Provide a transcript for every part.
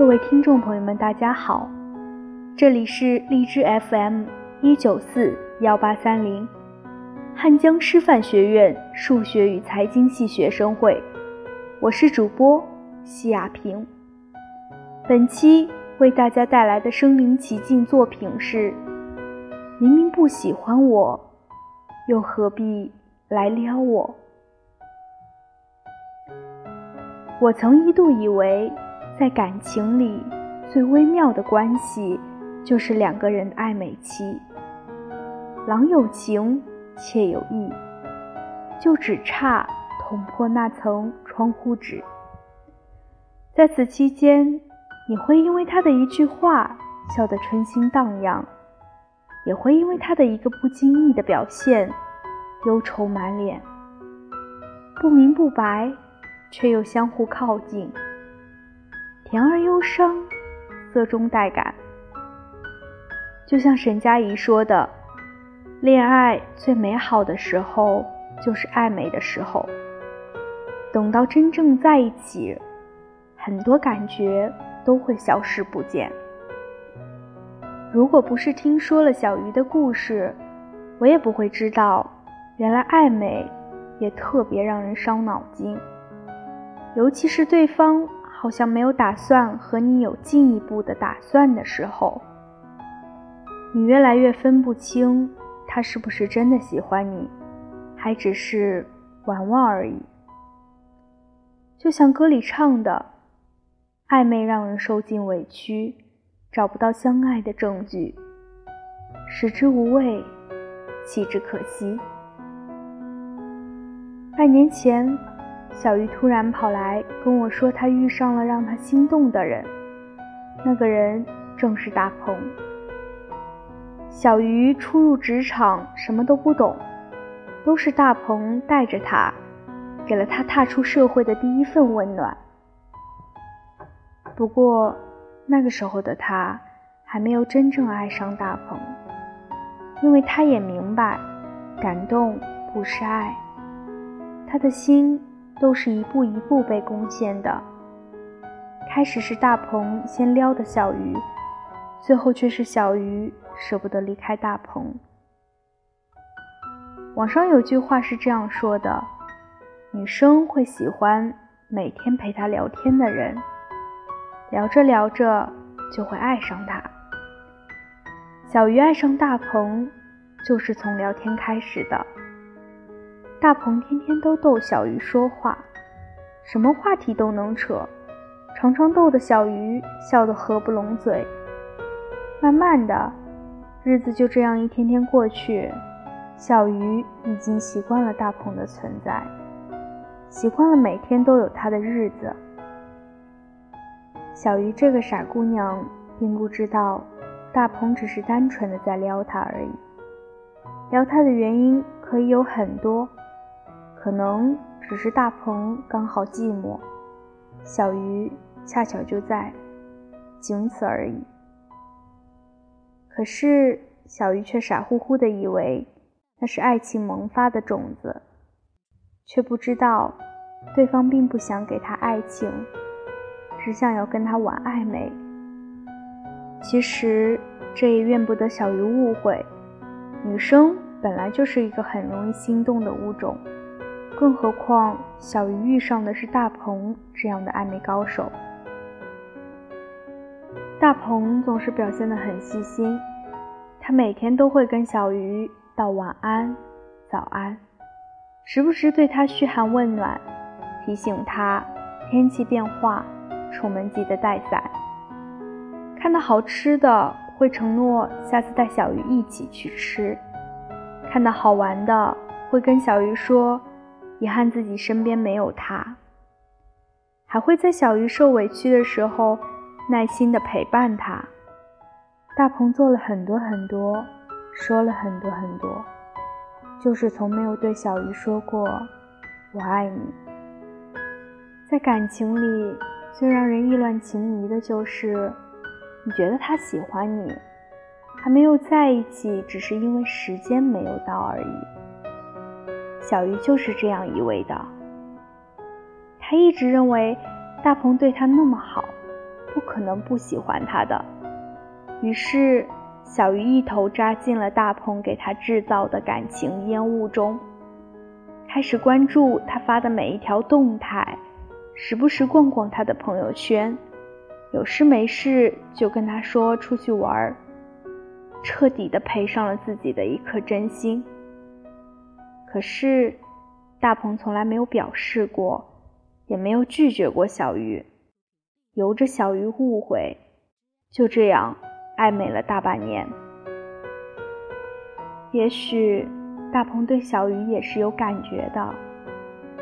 各位听众朋友们，大家好，这里是荔枝 FM 一九四幺八三零，汉江师范学院数学与财经系学生会，我是主播西亚平。本期为大家带来的身临其境作品是：明明不喜欢我，又何必来撩我？我曾一度以为。在感情里，最微妙的关系就是两个人的暧昧期。郎有情，妾有意，就只差捅破那层窗户纸。在此期间，你会因为他的一句话笑得春心荡漾，也会因为他的一个不经意的表现忧愁满脸。不明不白，却又相互靠近。甜而忧伤，色中带感。就像沈佳宜说的：“恋爱最美好的时候就是暧昧的时候，等到真正在一起，很多感觉都会消失不见。”如果不是听说了小鱼的故事，我也不会知道，原来暧昧也特别让人伤脑筋，尤其是对方。好像没有打算和你有进一步的打算的时候，你越来越分不清他是不是真的喜欢你，还只是玩玩而已。就像歌里唱的：“暧昧让人受尽委屈，找不到相爱的证据，食之无味，弃之可惜。”半年前。小鱼突然跑来跟我说，他遇上了让他心动的人，那个人正是大鹏。小鱼初入职场，什么都不懂，都是大鹏带着他，给了他踏出社会的第一份温暖。不过，那个时候的他还没有真正爱上大鹏，因为他也明白，感动不是爱，他的心。都是一步一步被攻陷的。开始是大鹏先撩的小鱼，最后却是小鱼舍不得离开大鹏。网上有句话是这样说的：女生会喜欢每天陪她聊天的人，聊着聊着就会爱上他。小鱼爱上大鹏，就是从聊天开始的。大鹏天天都逗小鱼说话，什么话题都能扯，常常逗得小鱼笑得合不拢嘴。慢慢的，日子就这样一天天过去，小鱼已经习惯了大鹏的存在，习惯了每天都有他的日子。小鱼这个傻姑娘并不知道，大鹏只是单纯的在撩她而已。撩她的原因可以有很多。可能只是大鹏刚好寂寞，小鱼恰巧就在，仅此而已。可是小鱼却傻乎乎的以为那是爱情萌发的种子，却不知道对方并不想给他爱情，只想要跟他玩暧昧。其实这也怨不得小鱼误会，女生本来就是一个很容易心动的物种。更何况，小鱼遇上的是大鹏这样的暧昧高手。大鹏总是表现得很细心，他每天都会跟小鱼道晚安、早安，时不时对他嘘寒问暖，提醒他天气变化，出门记得带伞。看到好吃的，会承诺下次带小鱼一起去吃；看到好玩的，会跟小鱼说。遗憾自己身边没有他，还会在小鱼受委屈的时候耐心的陪伴他。大鹏做了很多很多，说了很多很多，就是从没有对小鱼说过“我爱你”。在感情里，最让人意乱情迷的就是，你觉得他喜欢你，还没有在一起，只是因为时间没有到而已。小鱼就是这样以为的。他一直认为大鹏对他那么好，不可能不喜欢他的。于是，小鱼一头扎进了大鹏给他制造的感情烟雾中，开始关注他发的每一条动态，时不时逛逛他的朋友圈，有事没事就跟他说出去玩儿，彻底的赔上了自己的一颗真心。可是，大鹏从来没有表示过，也没有拒绝过小鱼，由着小鱼误会，就这样。暧昧了大半年，也许大鹏对小鱼也是有感觉的，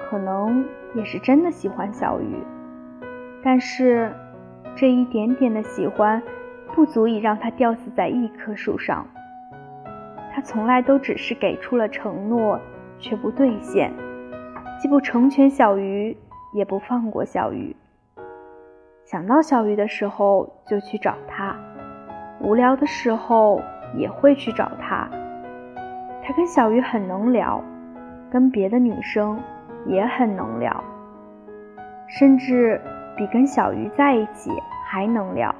可能也是真的喜欢小鱼，但是这一点点的喜欢，不足以让他吊死在一棵树上。他从来都只是给出了承诺，却不兑现，既不成全小鱼，也不放过小鱼。想到小鱼的时候，就去找他。无聊的时候也会去找他。他跟小鱼很能聊，跟别的女生也很能聊，甚至比跟小鱼在一起还能聊。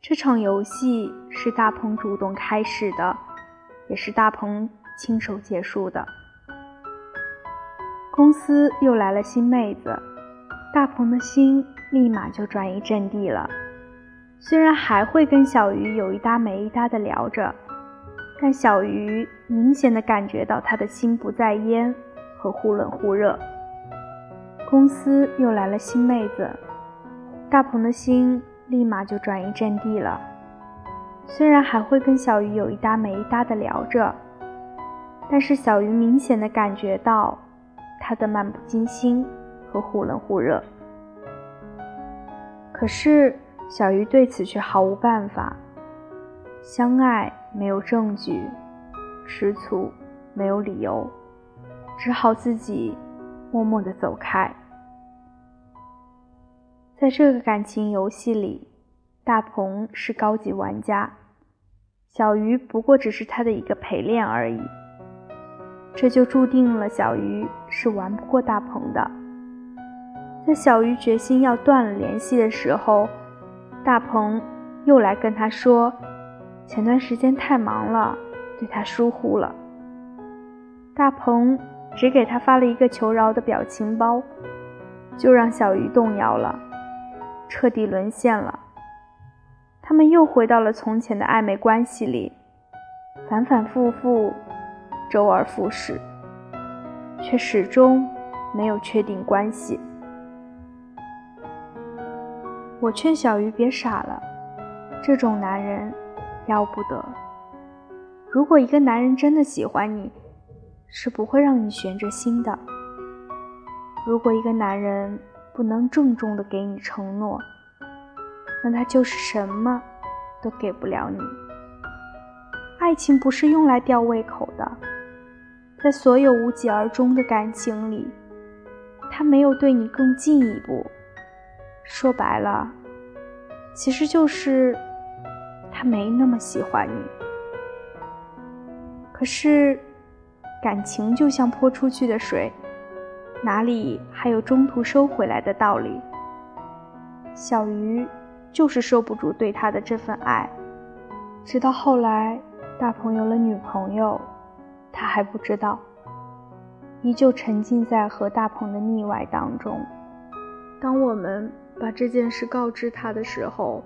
这场游戏是大鹏主动开始的，也是大鹏亲手结束的。公司又来了新妹子，大鹏的心。立马就转移阵地了。虽然还会跟小鱼有一搭没一搭的聊着，但小鱼明显的感觉到他的心不在焉和忽冷忽热。公司又来了新妹子，大鹏的心立马就转移阵地了。虽然还会跟小鱼有一搭没一搭的聊着，但是小鱼明显的感觉到他的漫不经心和忽冷忽热。可是小鱼对此却毫无办法。相爱没有证据，吃醋没有理由，只好自己默默地走开。在这个感情游戏里，大鹏是高级玩家，小鱼不过只是他的一个陪练而已。这就注定了小鱼是玩不过大鹏的。在小鱼决心要断了联系的时候，大鹏又来跟他说，前段时间太忙了，对他疏忽了。大鹏只给他发了一个求饶的表情包，就让小鱼动摇了，彻底沦陷了。他们又回到了从前的暧昧关系里，反反复复，周而复始，却始终没有确定关系。我劝小鱼别傻了，这种男人要不得。如果一个男人真的喜欢你，是不会让你悬着心的。如果一个男人不能郑重的给你承诺，那他就是什么都给不了你。爱情不是用来吊胃口的，在所有无疾而终的感情里，他没有对你更进一步。说白了，其实就是他没那么喜欢你。可是，感情就像泼出去的水，哪里还有中途收回来的道理？小鱼就是受不住对他的这份爱，直到后来大鹏有了女朋友，他还不知道，依旧沉浸在和大鹏的腻歪当中。当我们。把这件事告知他的时候，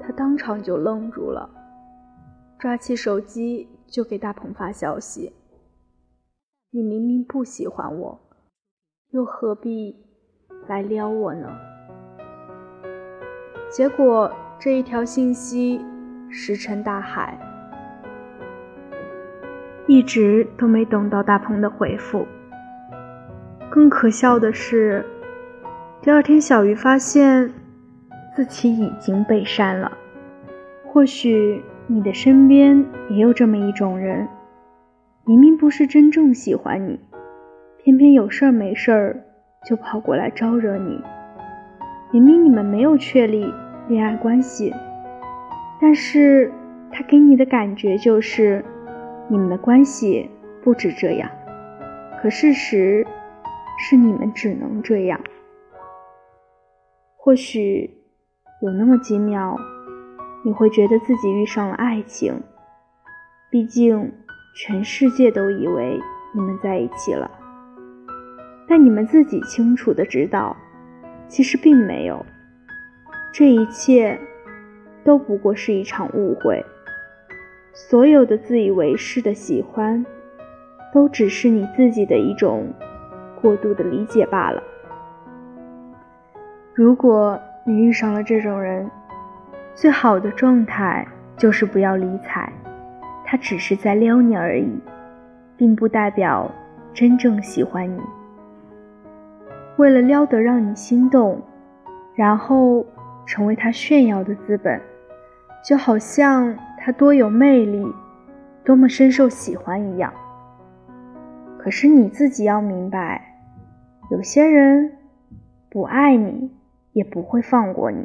他当场就愣住了，抓起手机就给大鹏发消息：“你明明不喜欢我，又何必来撩我呢？”结果这一条信息石沉大海，一直都没等到大鹏的回复。更可笑的是。第二天，小鱼发现自己已经被删了。或许你的身边也有这么一种人，明明不是真正喜欢你，偏偏有事儿没事儿就跑过来招惹你。明明你们没有确立恋爱关系，但是他给你的感觉就是你们的关系不止这样。可事实是你们只能这样。或许有那么几秒，你会觉得自己遇上了爱情，毕竟全世界都以为你们在一起了。但你们自己清楚的知道，其实并没有。这一切都不过是一场误会。所有的自以为是的喜欢，都只是你自己的一种过度的理解罢了。如果你遇上了这种人，最好的状态就是不要理睬，他只是在撩你而已，并不代表真正喜欢你。为了撩得让你心动，然后成为他炫耀的资本，就好像他多有魅力，多么深受喜欢一样。可是你自己要明白，有些人不爱你，也不会放过你，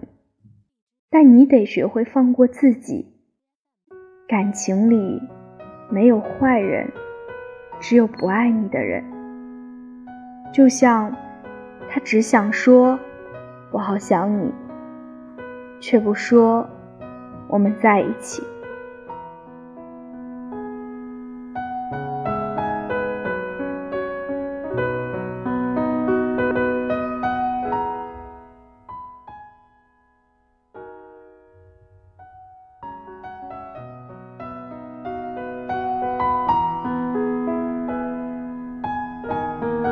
但你得学会放过自己。感情里没有坏人，只有不爱你的人。就像。他只想说“我好想你”，却不说“我们在一起”。